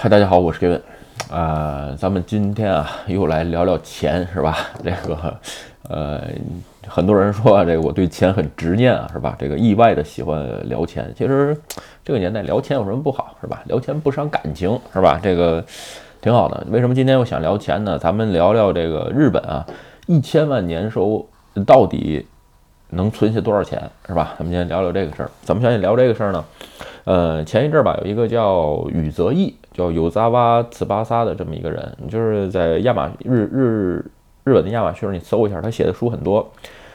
嗨，大家好，我是 Kevin，啊，咱们今天啊又来聊聊钱，是吧？这个，呃，很多人说啊这个我对钱很执念啊，是吧？这个意外的喜欢聊钱，其实这个年代聊钱有什么不好，是吧？聊钱不伤感情，是吧？这个挺好的。为什么今天我想聊钱呢？咱们聊聊这个日本啊，一千万年收到底能存下多少钱，是吧？咱们今天聊聊这个事儿。怎么想起聊这个事儿呢？呃，前一阵儿吧，有一个叫宇泽义，叫有扎瓦茨巴萨的这么一个人，就是在亚马日日日本的亚马逊，你搜一下，他写的书很多，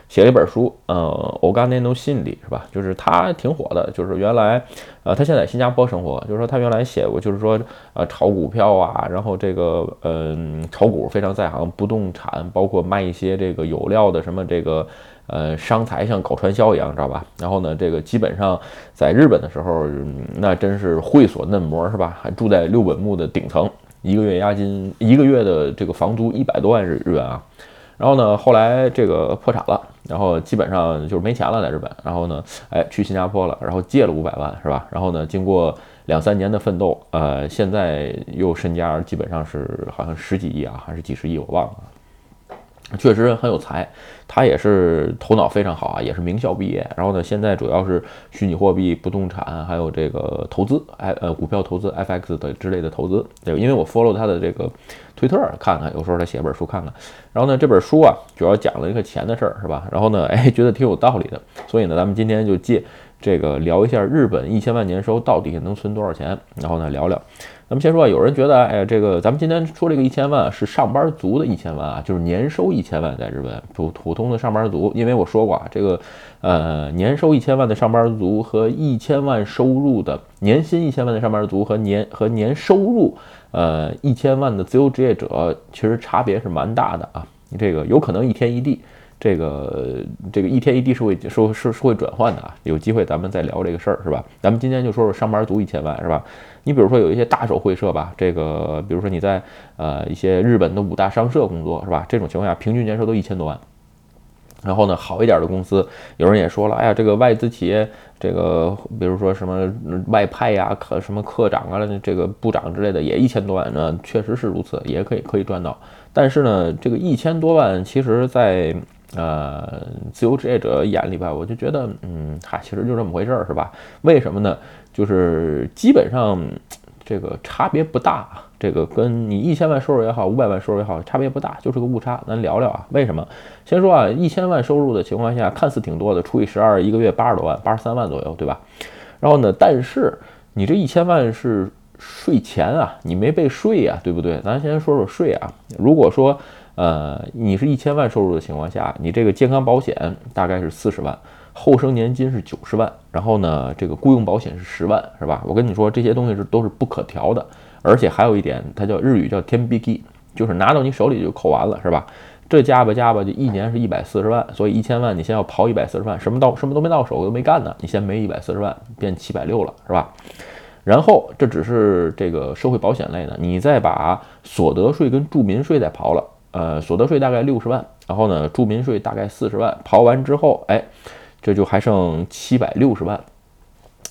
写了一本书，呃，欧甘内诺信里是吧？就是他挺火的，就是原来，呃，他现在新加坡生活，就是说他原来写过，就是说，呃，炒股票啊，然后这个，嗯，炒股非常在行，不动产，包括卖一些这个有料的什么这个。呃，商财像搞传销一样，知道吧？然后呢，这个基本上在日本的时候，那真是会所嫩模，是吧？还住在六本木的顶层，一个月押金，一个月的这个房租一百多万日日元啊。然后呢，后来这个破产了，然后基本上就是没钱了在日本。然后呢，哎，去新加坡了，然后借了五百万，是吧？然后呢，经过两三年的奋斗，呃，现在又身家基本上是好像十几亿啊，还是几十亿，我忘了。确实很有才，他也是头脑非常好啊，也是名校毕业。然后呢，现在主要是虚拟货币、不动产，还有这个投资，哎呃，股票投资、FX 的之类的投资。对，因为我 follow 他的这个推特看看，有时候他写本书看看。然后呢，这本书啊，主要讲了一个钱的事儿，是吧？然后呢，哎，觉得挺有道理的。所以呢，咱们今天就借这个聊一下日本一千万年收到底能存多少钱，然后呢，聊聊。咱们先说，有人觉得，哎，这个咱们今天说这个一千万是上班族的一千万啊，就是年收一千万，在日本普普通的上班族，因为我说过啊，这个呃年收一千万的上班族和一千万收入的年薪一千万的上班族和年和年收入呃一千万的自由职业者，其实差别是蛮大的啊，这个有可能一天一地。这个这个一天一地是会是是是会转换的啊，有机会咱们再聊这个事儿是吧？咱们今天就说说上班族一千万是吧？你比如说有一些大手会社吧，这个比如说你在呃一些日本的五大商社工作是吧？这种情况下平均年收都一千多万。然后呢，好一点的公司，有人也说了，哎呀，这个外资企业这个比如说什么外派呀、科什么科长啊、这个部长之类的也一千多万呢，确实是如此，也可以可以赚到。但是呢，这个一千多万其实在呃，自由职业者眼里吧，我就觉得，嗯，嗨，其实就这么回事儿，是吧？为什么呢？就是基本上这个差别不大，这个跟你一千万收入也好，五百万收入也好，差别不大，就是个误差。咱聊聊啊，为什么？先说啊，一千万收入的情况下，看似挺多的，除以十二，一个月八十多万，八十三万左右，对吧？然后呢，但是你这一千万是税前啊，你没被税呀，对不对？咱先说说税啊，如果说。呃，你是一千万收入的情况下，你这个健康保险大概是四十万，后生年金是九十万，然后呢，这个雇佣保险是十万，是吧？我跟你说，这些东西是都是不可调的，而且还有一点，它叫日语叫天币 k 就是拿到你手里就扣完了，是吧？这加吧加吧，就一年是一百四十万，所以一千万你先要刨一百四十万，什么到什么都没到手都没干呢，你先没一百四十万，变七百六了，是吧？然后这只是这个社会保险类的，你再把所得税跟住民税再刨了。呃，所得税大概六十万，然后呢，住民税大概四十万，刨完之后，哎，这就还剩七百六十万。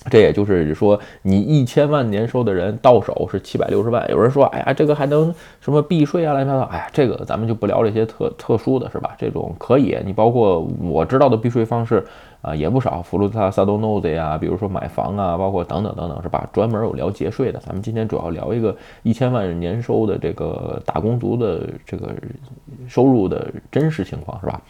这也就是说，你一千万年收的人到手是七百六十万。有人说，哎呀，这个还能什么避税啊，乱七八糟。哎呀，这个咱们就不聊这些特特殊的是吧？这种可以，你包括我知道的避税方式啊，也不少。福禄萨萨多诺的呀，比如说买房啊，包括等等等等，是吧？专门有聊节税的。咱们今天主要聊一个一千万年收的这个打工族的这个收入的真实情况，是吧？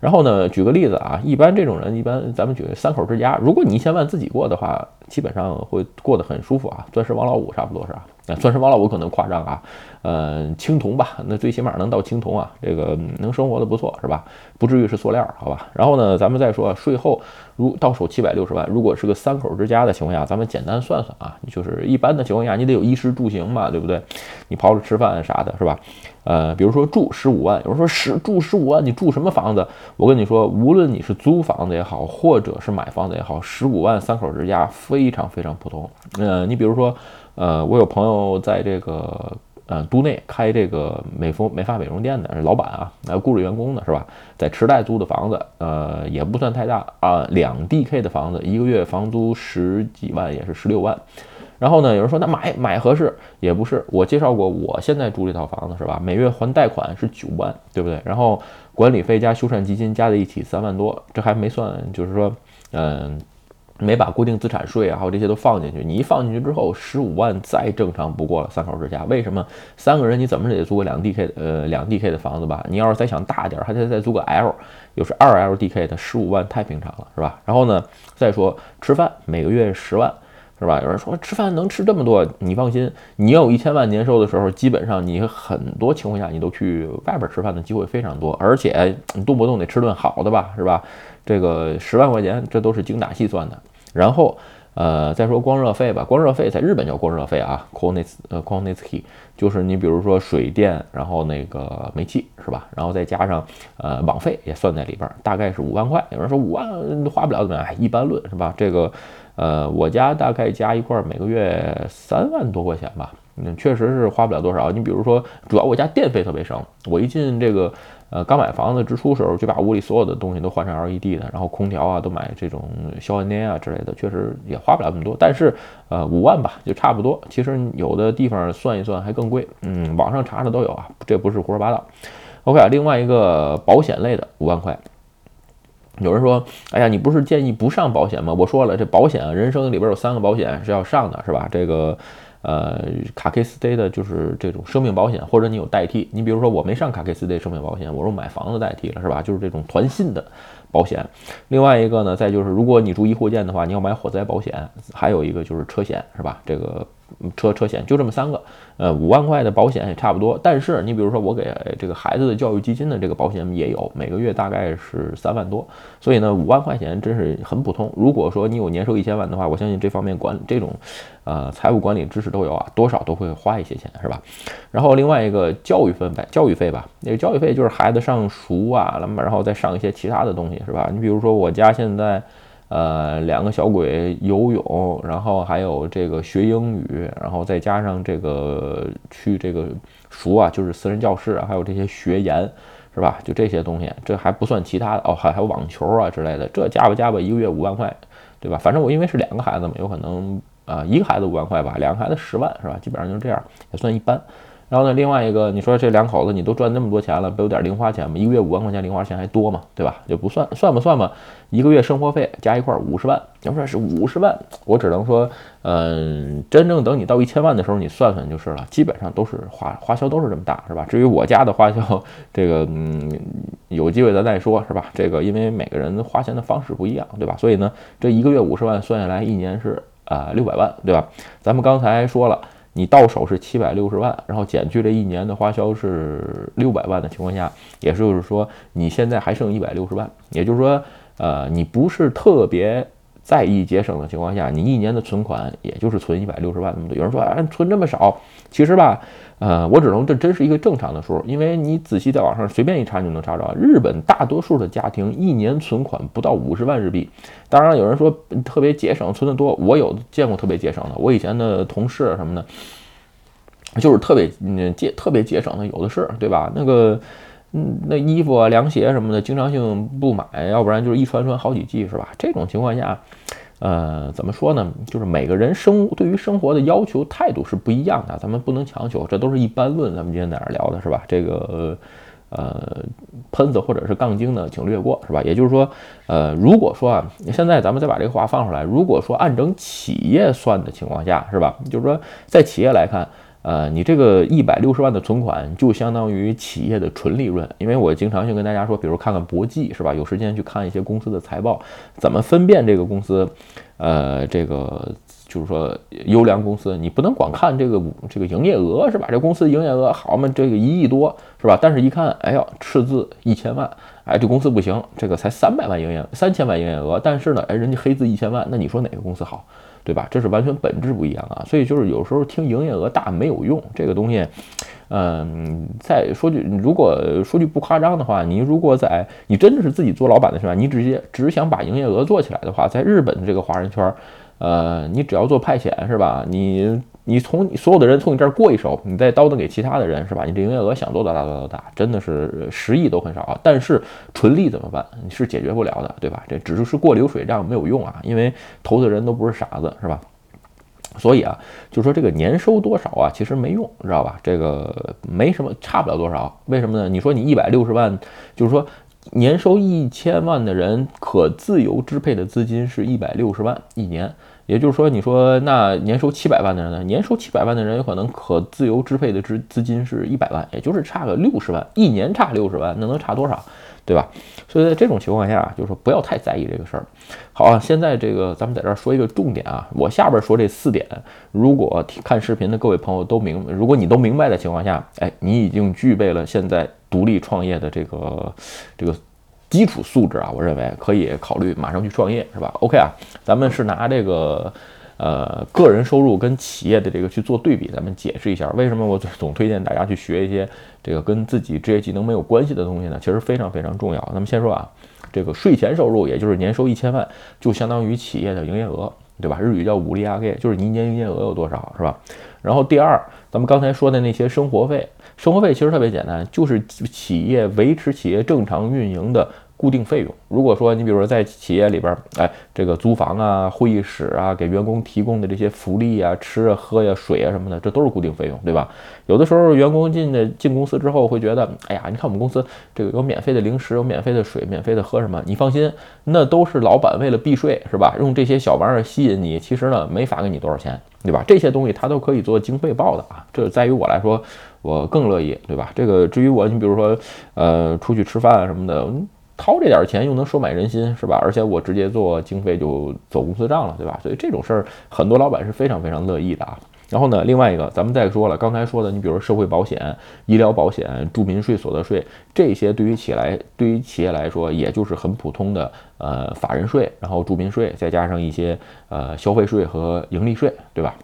然后呢，举个例子啊，一般这种人，一般咱们举个三口之家，如果你一千万自己过的话，基本上会过得很舒服啊，钻石王老五差不多是啊。钻石王老五可能夸张啊，呃，青铜吧，那最起码能到青铜啊，这个能生活的不错是吧？不至于是塑料，好吧？然后呢，咱们再说税后，如到手七百六十万，如果是个三口之家的情况下，咱们简单算算啊，就是一般的情况下，你得有衣食住行嘛，对不对？你刨了吃饭啥的，是吧？呃，比如说住十五万，有人说十住十五万，你住什么房子？我跟你说，无论你是租房子也好，或者是买房子也好，十五万三口之家非常非常普通。呃，你比如说。呃，我有朋友在这个呃都内开这个美肤美发美容店的，老板啊，呃雇着员工呢，是吧？在池袋租的房子，呃，也不算太大啊，两 DK 的房子，一个月房租十几万，也是十六万。然后呢，有人说那买买合适也不是，我介绍过我现在住这套房子是吧？每月还贷款是九万，对不对？然后管理费加修缮基金加在一起三万多，这还没算，就是说，嗯。没把固定资产税啊，还有这些都放进去。你一放进去之后，十五万再正常不过了。三口之家，为什么三个人你怎么得租个两 DK 呃两 DK 的房子吧？你要是再想大点，还得再租个 L，又是二 LDK 的，十五万太平常了，是吧？然后呢，再说吃饭，每个月十万，是吧？有人说吃饭能吃这么多，你放心，你有一千万年收的时候，基本上你很多情况下你都去外边吃饭的机会非常多，而且你动不动得吃顿好的吧，是吧？这个十万块钱，这都是精打细算的。然后，呃，再说光热费吧。光热费在日本叫光热费啊 k o n i s 呃 k o n i s k i 就是你比如说水电，然后那个煤气是吧？然后再加上呃网费也算在里边，大概是五万块。有人说五万花不了怎么样？一般论是吧？这个，呃，我家大概加一块每个月三万多块钱吧。嗯，确实是花不了多少。你比如说，主要我家电费特别省，我一进这个。呃，刚买房子支出时候就把屋里所有的东西都换成 LED 的，然后空调啊都买这种消寒垫啊之类的，确实也花不了那么多。但是，呃，五万吧，就差不多。其实有的地方算一算还更贵，嗯，网上查查都有啊，这不是胡说八道。OK，另外一个保险类的五万块，有人说，哎呀，你不是建议不上保险吗？我说了，这保险啊，人生里边有三个保险是要上的，是吧？这个。呃，卡 K 斯 day 的就是这种生命保险，或者你有代替。你比如说，我没上卡 K 斯 day 生命保险，我说买房子代替了，是吧？就是这种团信的保险。另外一个呢，再就是如果你住一户建的话，你要买火灾保险。还有一个就是车险，是吧？这个。车车险就这么三个，呃，五万块的保险也差不多。但是你比如说我给这个孩子的教育基金的这个保险也有，每个月大概是三万多。所以呢，五万块钱真是很普通。如果说你有年收一千万的话，我相信这方面管这种，呃，财务管理知识都有啊，多少都会花一些钱，是吧？然后另外一个教育费呗，教育费吧，那个教育费就是孩子上书啊，那么然后再上一些其他的东西，是吧？你比如说我家现在。呃，两个小鬼游泳，然后还有这个学英语，然后再加上这个去这个熟啊，就是私人教室啊，还有这些学研，是吧？就这些东西，这还不算其他的哦，还还有网球啊之类的，这加吧加吧，一个月五万块，对吧？反正我因为是两个孩子嘛，有可能啊，一个孩子五万块吧，两个孩子十万，是吧？基本上就是这样，也算一般。然后呢，另外一个，你说这两口子你都赚那么多钱了，不有点零花钱吗？一个月五万块钱零花钱还多吗？对吧？就不算，算吧算吧，一个月生活费加一块五十万，要说是五十万，我只能说，嗯，真正等你到一千万的时候，你算算就是了，基本上都是花花销都是这么大，是吧？至于我家的花销，这个嗯，有机会咱再说，是吧？这个因为每个人花钱的方式不一样，对吧？所以呢，这一个月五十万算下来，一年是啊六百万，对吧？咱们刚才说了。你到手是七百六十万，然后减去这一年的花销是六百万的情况下，也就是说你现在还剩一百六十万。也就是说，呃，你不是特别在意节省的情况下，你一年的存款也就是存一百六十万那么多。有人说，啊，存这么少，其实吧。呃，我只能这真是一个正常的数，因为你仔细在网上随便一查，你就能查着，日本大多数的家庭一年存款不到五十万日币。当然，有人说特别节省，存的多，我有见过特别节省的，我以前的同事什么的，就是特别嗯节特别节省的，有的是，对吧？那个嗯那衣服啊、凉鞋什么的，经常性不买，要不然就是一穿穿好几季，是吧？这种情况下。呃，怎么说呢？就是每个人生对于生活的要求态度是不一样的，咱们不能强求，这都是一般论。咱们今天在这聊的是吧？这个呃，喷子或者是杠精呢，请略过，是吧？也就是说，呃，如果说啊，现在咱们再把这个话放出来，如果说按整企业算的情况下，是吧？就是说，在企业来看。呃，你这个一百六十万的存款就相当于企业的纯利润，因为我经常性跟大家说，比如看看博际是吧？有时间去看一些公司的财报，怎么分辨这个公司？呃，这个就是说优良公司，你不能光看这个这个营业额是吧？这公司营业额好嘛？这个一亿多是吧？但是一看，哎呀，赤字一千万，哎，这公司不行，这个才三百万营业三千万营业额，但是呢，哎，人家黑字一千万，那你说哪个公司好？对吧？这是完全本质不一样啊，所以就是有时候听营业额大没有用，这个东西，嗯，再说句，如果说句不夸张的话，你如果在你真的是自己做老板的是吧？你直接只想把营业额做起来的话，在日本的这个华人圈，呃，你只要做派遣是吧？你。你从你所有的人从你这儿过一手，你再刀子给其他的人，是吧？你这营业额想多大多大多大，真的是十亿都很少啊。但是纯利怎么办？你是解决不了的，对吧？这只是是过流水账没有用啊，因为投资人都不是傻子，是吧？所以啊，就说这个年收多少啊，其实没用，知道吧？这个没什么，差不了多少。为什么呢？你说你一百六十万，就是说年收一千万的人，可自由支配的资金是一百六十万一年。也就是说，你说那年收七百万的人呢？年收七百万的人有可能可自由支配的资资金是一百万，也就是差个六十万，一年差六十万，那能差多少？对吧？所以在这种情况下，就是说不要太在意这个事儿。好啊，现在这个咱们在这儿说一个重点啊，我下边说这四点，如果看视频的各位朋友都明，如果你都明白的情况下，哎，你已经具备了现在独立创业的这个这个基础素质啊，我认为可以考虑马上去创业，是吧？OK 啊，咱们是拿这个。呃，个人收入跟企业的这个去做对比，咱们解释一下为什么我总推荐大家去学一些这个跟自己职业技能没有关系的东西呢？其实非常非常重要。那么先说啊，这个税前收入，也就是年收一千万，就相当于企业的营业额，对吧？日语叫五利阿给，就是你一年营业额有多少，是吧？然后第二，咱们刚才说的那些生活费，生活费其实特别简单，就是企业维持企业正常运营的。固定费用，如果说你比如说在企业里边，哎，这个租房啊、会议室啊，给员工提供的这些福利啊、吃啊、喝呀、水啊什么的，这都是固定费用，对吧？有的时候员工进的进公司之后会觉得，哎呀，你看我们公司这个有免费的零食、有免费的水、免费的喝什么？你放心，那都是老板为了避税，是吧？用这些小玩意儿吸引你，其实呢没法给你多少钱，对吧？这些东西他都可以做经费报的啊，这在于我来说，我更乐意，对吧？这个至于我，你比如说，呃，出去吃饭啊什么的。掏这点钱又能收买人心，是吧？而且我直接做经费就走公司账了，对吧？所以这种事儿很多老板是非常非常乐意的啊。然后呢，另外一个咱们再说了，刚才说的，你比如社会保险、医疗保险、住民税、所得税这些，对于企业来对于企业来说，也就是很普通的呃法人税，然后住民税，再加上一些呃消费税和盈利税，对吧？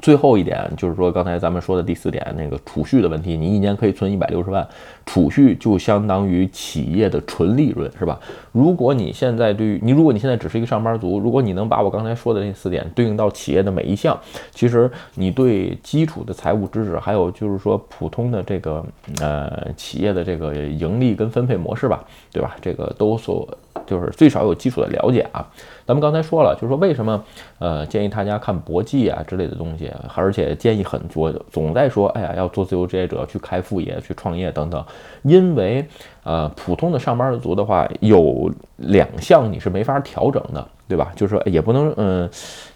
最后一点就是说，刚才咱们说的第四点，那个储蓄的问题，你一年可以存一百六十万，储蓄就相当于企业的纯利润，是吧？如果你现在对于你，如果你现在只是一个上班族，如果你能把我刚才说的那四点对应到企业的每一项，其实你对基础的财务知识，还有就是说普通的这个呃企业的这个盈利跟分配模式吧，对吧？这个都所就是最少有基础的了解啊。咱们刚才说了，就是说为什么呃建议大家看博记啊之类的东西，而且建议很多，总在说，哎呀，要做自由职业者，去开副业，去创业等等。因为呃普通的上班族的话，有两项你是没法调整的，对吧？就是说也不能，嗯，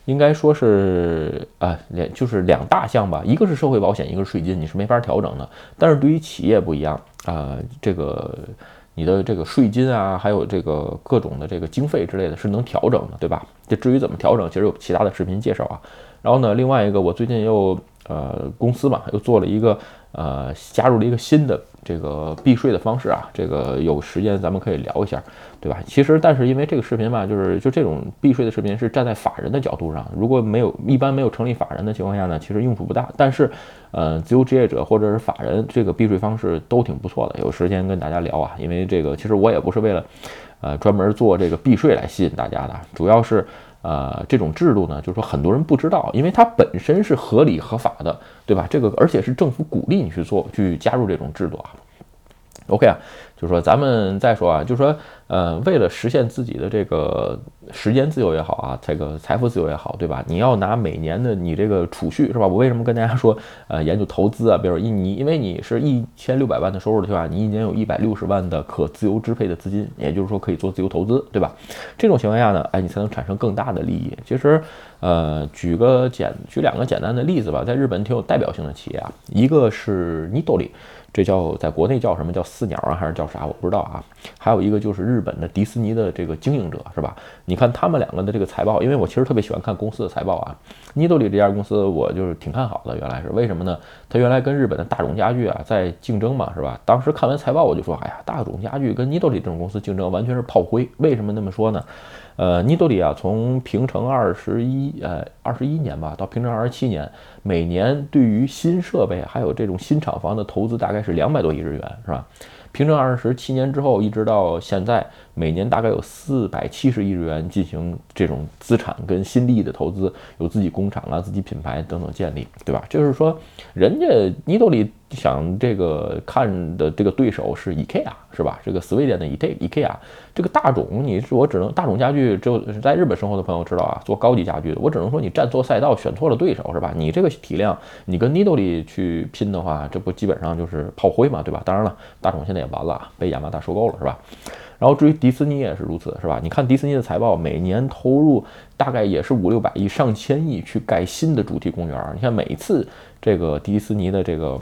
应该说是啊两就是两大项吧，一个是社会保险，一个是税金，你是没法调整的。但是对于企业不一样啊，这个。你的这个税金啊，还有这个各种的这个经费之类的是能调整的，对吧？这至于怎么调整，其实有其他的视频介绍啊。然后呢，另外一个，我最近又呃公司嘛，又做了一个呃加入了一个新的。这个避税的方式啊，这个有时间咱们可以聊一下，对吧？其实，但是因为这个视频吧，就是就这种避税的视频是站在法人的角度上，如果没有一般没有成立法人的情况下呢，其实用处不大。但是，呃，自由职业者或者是法人这个避税方式都挺不错的，有时间跟大家聊啊。因为这个其实我也不是为了，呃，专门做这个避税来吸引大家的，主要是。呃，这种制度呢，就是说很多人不知道，因为它本身是合理合法的，对吧？这个而且是政府鼓励你去做，去加入这种制度啊。OK 啊。就是说，咱们再说啊，就是说，呃，为了实现自己的这个时间自由也好啊，这个财富自由也好，对吧？你要拿每年的你这个储蓄是吧？我为什么跟大家说，呃，研究投资啊？比如你，因为你是一千六百万的收入的话，你一年有一百六十万的可自由支配的资金，也就是说可以做自由投资，对吧？这种情况下呢，哎，你才能产生更大的利益。其实，呃，举个简举两个简单的例子吧，在日本挺有代表性的企业啊，一个是尼多利。这叫在国内叫什么叫四鸟啊，还是叫啥？我不知道啊。还有一个就是日本的迪士尼的这个经营者，是吧？你看他们两个的这个财报，因为我其实特别喜欢看公司的财报啊。尼多里这家公司我就是挺看好的，原来是为什么呢？它原来跟日本的大众家具啊在竞争嘛，是吧？当时看完财报我就说，哎呀，大众家具跟尼多里这种公司竞争完全是炮灰。为什么那么说呢？呃，尼多里啊，从平成二十一呃二十一年吧，到平成二十七年，每年对于新设备还有这种新厂房的投资大概是两百多亿日元，是吧？平成二十七年之后，一直到现在，每年大概有四百七十亿日元进行这种资产跟新力的投资，有自己工厂啊、自己品牌等等建立，对吧？就是说，人家尼多里想这个看的这个对手是 IKEA 是吧？这个斯威 n 的 IKEA IKEA 这个大种，你我只能大种家具，只有在日本生活的朋友知道啊，做高级家具的，我只能说你站错赛道，选错了对手是吧？你这个体量，你跟 Nido 去拼的话，这不基本上就是炮灰嘛，对吧？当然了，大种现在也完了，被亚马达收购了是吧？然后至于迪士尼也是如此，是吧？你看迪士尼的财报，每年投入大概也是五六百亿、上千亿去盖新的主题公园。你看每次这个迪士尼的这个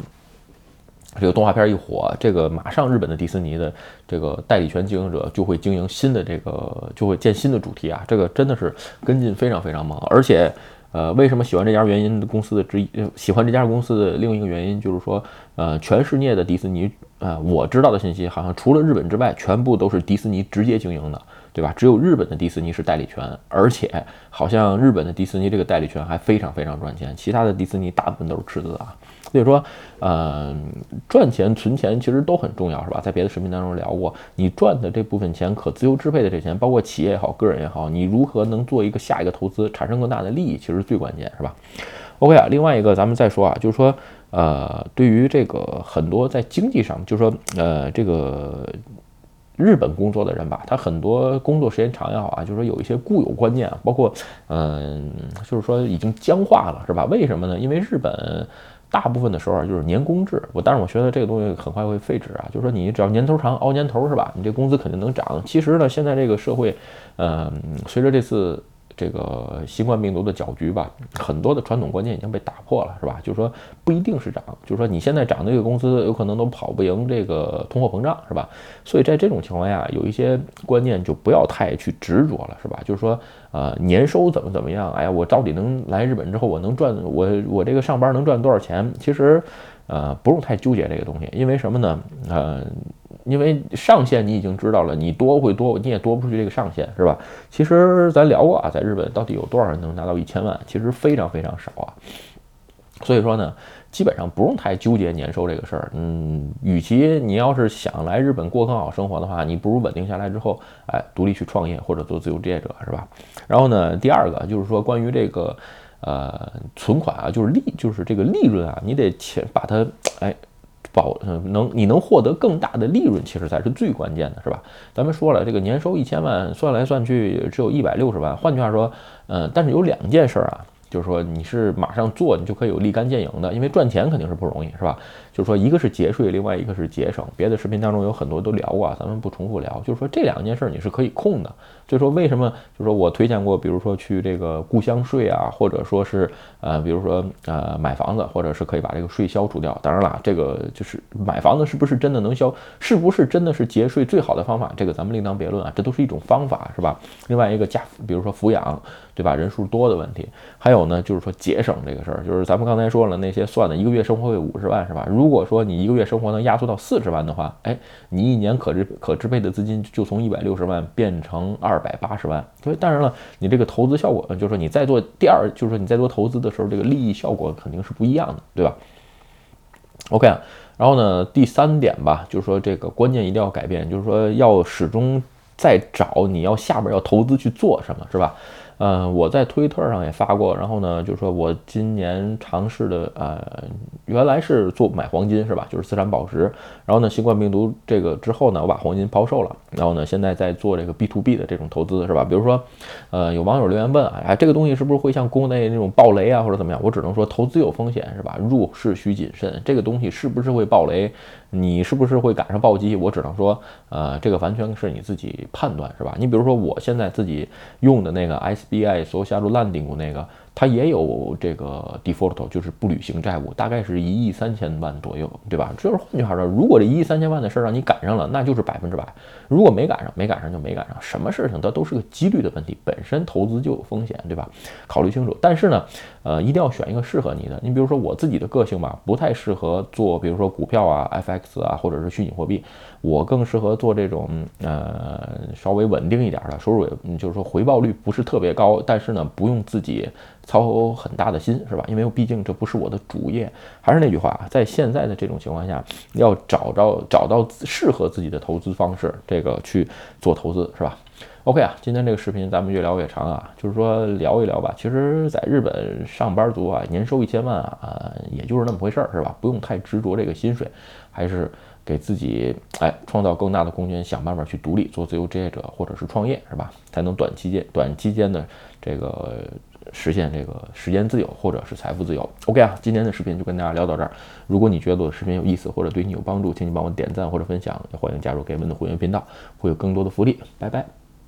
这个动画片一火，这个马上日本的迪士尼的这个代理权经营者就会经营新的这个，就会建新的主题啊。这个真的是跟进非常非常猛，而且。呃，为什么喜欢这家原因？公司的之一，喜欢这家公司的另一个原因就是说，呃，全世界的迪士尼，呃，我知道的信息，好像除了日本之外，全部都是迪士尼直接经营的，对吧？只有日本的迪士尼是代理权，而且好像日本的迪士尼这个代理权还非常非常赚钱，其他的迪士尼大部分都是赤字啊。所以说，呃，赚钱存钱其实都很重要，是吧？在别的视频当中聊过，你赚的这部分钱可自由支配的这钱，包括企业也好，个人也好，你如何能做一个下一个投资，产生更大的利益，其实最关键，是吧？OK 啊，另外一个咱们再说啊，就是说，呃，对于这个很多在经济上，就是说，呃，这个日本工作的人吧，他很多工作时间长也好啊，就是说有一些固有观念啊，包括，嗯，就是说已经僵化了，是吧？为什么呢？因为日本。大部分的时候啊，就是年工制。我，但是我觉得这个东西很快会废止啊。就是说，你只要年头长，熬年头是吧？你这工资肯定能涨。其实呢，现在这个社会，嗯，随着这次。这个新冠病毒的搅局吧，很多的传统观念已经被打破了，是吧？就是说不一定是涨，就是说你现在涨的这个公司有可能都跑不赢这个通货膨胀，是吧？所以在这种情况下，有一些观念就不要太去执着了，是吧？就是说，呃，年收怎么怎么样？哎呀，我到底能来日本之后我能赚我我这个上班能赚多少钱？其实，呃，不用太纠结这个东西，因为什么呢？呃。因为上限你已经知道了，你多会多，你也多不出去这个上限，是吧？其实咱聊过啊，在日本到底有多少人能拿到一千万？其实非常非常少啊。所以说呢，基本上不用太纠结年收这个事儿。嗯，与其你要是想来日本过更好生活的话，你不如稳定下来之后，哎，独立去创业或者做自由职业者，是吧？然后呢，第二个就是说关于这个呃存款啊，就是利，就是这个利润啊，你得钱把它哎。保能你能获得更大的利润，其实才是最关键的，是吧？咱们说了，这个年收一千万，算来算去只有一百六十万。换句话说，嗯，但是有两件事啊。就是说你是马上做，你就可以有立竿见影的，因为赚钱肯定是不容易，是吧？就是说一个是节税，另外一个是节省。别的视频当中有很多都聊过啊，咱们不重复聊。就是说这两件事儿你是可以控的。所以说为什么？就是说我推荐过，比如说去这个故乡税啊，或者说是呃，比如说呃买房子，或者是可以把这个税消除掉。当然了，这个就是买房子是不是真的能消？是不是真的是节税最好的方法？这个咱们另当别论啊，这都是一种方法，是吧？另外一个家，比如说抚养。对吧？人数多的问题，还有呢，就是说节省这个事儿，就是咱们刚才说了那些算的，一个月生活费五十万是吧？如如果说你一个月生活能压缩到四十万的话，哎，你一年可支可支配的资金就从一百六十万变成二百八十万。所以当然了，你这个投资效果，就是说你在做第二，就是说你在做投资的时候，这个利益效果肯定是不一样的，对吧？OK，啊然后呢，第三点吧，就是说这个观念一定要改变，就是说要始终在找你要下边要投资去做什么，是吧？嗯，我在推特上也发过，然后呢，就是说我今年尝试的，呃，原来是做买黄金是吧？就是资产保值，然后呢，新冠病毒这个之后呢，我把黄金抛售了，然后呢，现在在做这个 B to B 的这种投资是吧？比如说，呃，有网友留言问啊，哎，这个东西是不是会像国内那种暴雷啊，或者怎么样？我只能说投资有风险是吧？入市需谨慎，这个东西是不是会暴雷？你是不是会赶上暴击？我只能说，呃，这个完全是你自己判断是吧？你比如说我现在自己用的那个 S。BI 所有下路烂顶股那个，它也有这个 default，就是不履行债务，大概是一亿三千万左右，对吧？就是换句话说，如果这一亿三千万的事儿让你赶上了，那就是百分之百；如果没赶上，没赶上就没赶上。什么事情它都是个几率的问题，本身投资就有风险，对吧？考虑清楚。但是呢，呃，一定要选一个适合你的。你比如说我自己的个性吧，不太适合做，比如说股票啊、FX 啊，或者是虚拟货币。我更适合做这种呃稍微稳定一点的收入，也就是说回报率不是特别高，但是呢不用自己操很大的心，是吧？因为毕竟这不是我的主业。还是那句话，在现在的这种情况下，要找着找到适合自己的投资方式，这个去做投资，是吧 OK 啊，今天这个视频咱们越聊越长啊，就是说聊一聊吧。其实，在日本上班族啊，年收一千万啊，也就是那么回事儿，是吧？不用太执着这个薪水，还是给自己哎创造更大的空间，想办法去独立做自由职业者或者是创业，是吧？才能短期间短期间的这个实现这个时间自由或者是财富自由。OK 啊，今天的视频就跟大家聊到这儿。如果你觉得我的视频有意思或者对你有帮助，请你帮我点赞或者分享，也欢迎加入给文的会员频道，会有更多的福利。拜拜。